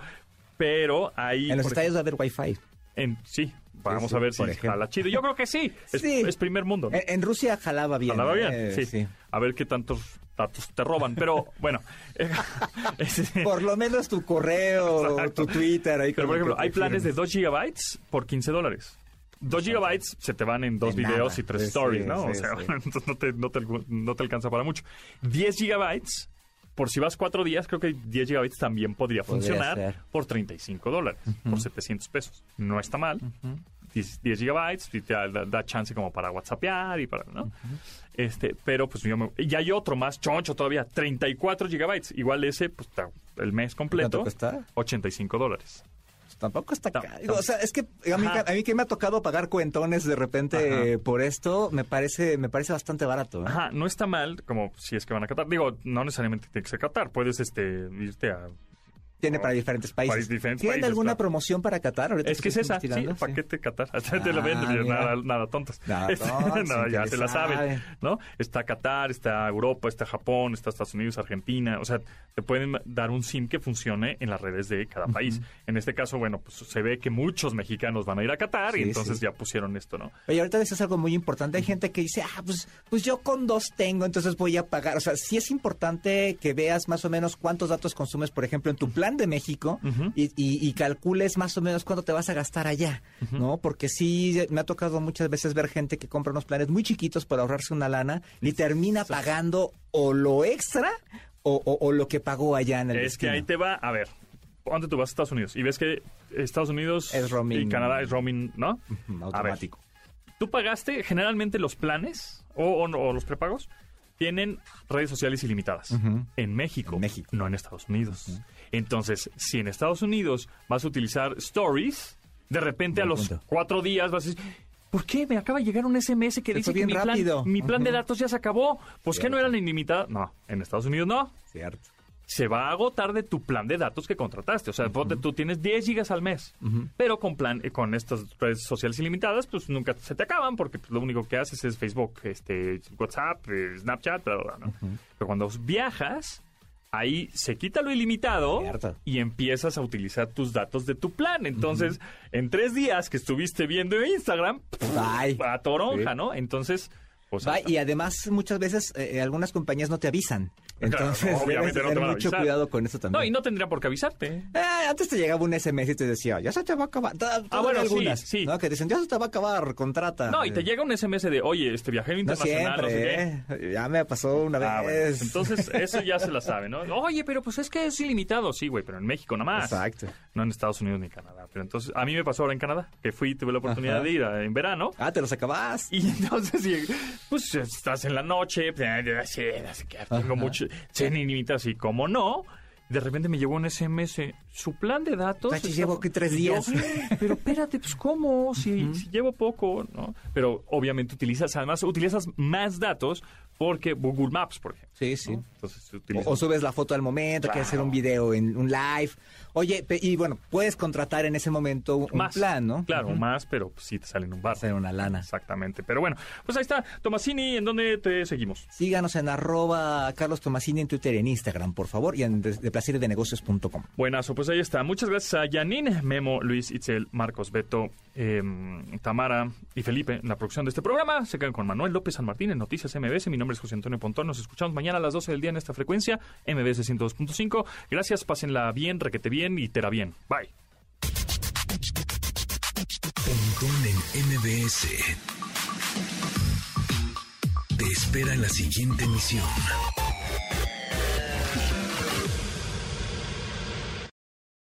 Pero ahí... En los estadios va a haber wifi. en- sí, vamos sí, a ver si ejemplo. jala chido. Yo creo que sí. Es, Sí. es primer mundo. ¿no? En, en Rusia jalaba bien. Jalaba bien, ¿eh? sí. A ver qué tantos datos te roban. Pero bueno... ese- Por lo menos tu correo, Exacto. tu Twitter. Ahí Pero, por ejemplo, hay planes de firmes. 2 gigabytes por 15 dólares. 2 gigabytes se te van en dos De videos nada. y tres Sí, stories, sí, ¿no? o sí, sea, sí. entonces no te, no, te, no te alcanza para mucho. 10 gigabytes, por si vas cuatro días, creo que 10 gigabytes también podría Podría funcionar ser. por 35 dólares, por 700 pesos. No está mal. 10, 10 gigabytes y te da, da chance como para whatsappear y para, ¿no? Este, pero pues yo me- y hay otro más choncho todavía, 34 gigabytes. Igual ese, pues está el mes completo, ¿Cuánto cuesta? 85 dólares. Tampoco está caro. O sea, es que a mí, a mí que me ha tocado pagar cuentones de repente eh, por esto, me parece me parece bastante barato. ¿eh? Ajá, no está mal como si es que van a Qatar. Digo, no necesariamente tiene que ser Qatar. Puedes este, irte a... Tiene para diferentes países. País- diferentes ¿Tienen países, alguna claro. promoción para Qatar? Ahorita Es que es esa, sí, el paquete Qatar. te lo Ah, venden, nada, nada tontos. Nada Este, no, ya que se la saben. ¿no? Está Qatar, está Europa, está Japón, está Estados Unidos, Argentina. O sea, te pueden dar un SIM que funcione en las redes de cada país. En este caso, bueno, pues se ve que muchos mexicanos van a ir a Qatar y entonces sí. ya pusieron esto, ¿no? Oye, ahorita dices algo muy importante. Hay gente que dice, ah, pues, pues yo con dos tengo, entonces voy a pagar. O sea, sí es importante que veas más o menos cuántos datos consumes, por ejemplo, en tu plan de México y, y- y calcules más o menos cuánto te vas a gastar allá, ¿no? Porque sí, me ha tocado muchas veces ver gente que compra unos planes muy chiquitos para ahorrarse una lana y termina pagando o lo extra o, o- o lo que pagó allá en el Es que ahí te va, a ver, ¿dónde tú vas a Estados Unidos? Y ves que Estados Unidos Es roaming. y Canadá es roaming, ¿no? Ver, automático. tú pagaste generalmente los planes o, o los prepagos tienen redes sociales ilimitadas en México, En México. no en Estados Unidos. Entonces, si en Estados Unidos vas a utilizar stories, de repente Buen a los punto. cuatro días vas a decir, ¿por qué? Me acaba de llegar un SMS que dice que mi plan, mi plan de datos ya se acabó. Pues que no eran ilimitadas. No, en Estados Unidos no Cierto. se va a agotar de tu plan de datos que contrataste. O sea, ponte, tú tienes 10 gigas al mes, pero con plan eh, con estas redes sociales ilimitadas, pues nunca se te acaban porque pues, lo único que haces es Facebook, este, WhatsApp, eh, Snapchat, bla, bla, bla, ¿no? Pero cuando viajas, ahí se quita lo ilimitado Cierto. y empiezas a utilizar tus datos de tu plan. Entonces, en tres días que estuviste viendo Instagram, a toronja, Sí. ¿no? Entonces, pues... Va, y además muchas veces eh, algunas compañías no te avisan. Claro, Entonces, obviamente debes no te tener mucho cuidado con eso también. No, y no tendría por qué avisarte. Eh, antes te llegaba un SMS y te decía, ya se te va a acabar. Toda- Ah, bueno, algunas, sí. ¿no? Que dicen, ya se te va a acabar, contrata. No, y te Eh, llega un SMS de, oye, este viajero No internacional, no, sé qué. siempre, ¿eh? Ya me pasó una vez. Ah, bueno, pues entonces eso ya se la sabe, ¿no? Oye, pero pues es que es ilimitado. Sí, güey, pero en México nada más. Exacto. No en Estados Unidos ni Canadá. Pero entonces, a mí me pasó ahora en Canadá, que fui, tuve la oportunidad Ajá. de ir a- en verano. Ah, te los acabas. Y entonces, y, pues estás en la noche, pues, tengo mucho, ilimitas y como no, de repente me llegó un SMS, su plan de datos... Tachi, está- llevo aquí tres yo, días. pero espérate, pues ¿cómo? Si, si llevo poco, ¿no? Pero obviamente utilizas, además utilizas más datos porque Google Maps, por ejemplo. Sí, sí. ¿no? Entonces utilizas... O, o subes la foto al momento, quieres hacer un video en un live. Oye, y bueno, puedes contratar en ese momento un más plan, ¿no? Claro, más, pero pues, sí te sale en un bar. Hacer una lana. Exactamente. Pero bueno, pues ahí está. Tomasini, ¿en dónde te seguimos? Síganos en arroba Carlos Tomasini en Twitter y en Instagram, por favor, y en de, de placeredenegocios.com. Buenazo, pues ahí está. Muchas gracias a Janine, Memo, Luis, Itzel, Marcos, Beto, eh, Tamara y Felipe en la producción de este programa. Se quedan con Manuel López San Martín en Noticias MBS. Mi nombre es José Antonio Pontón. Nos escuchamos mañana a las 12 del día en esta frecuencia, MBS 102.5. Gracias, pásenla bien, requete bien y tera bien. Bye. En MBS. Te espera la siguiente emisión.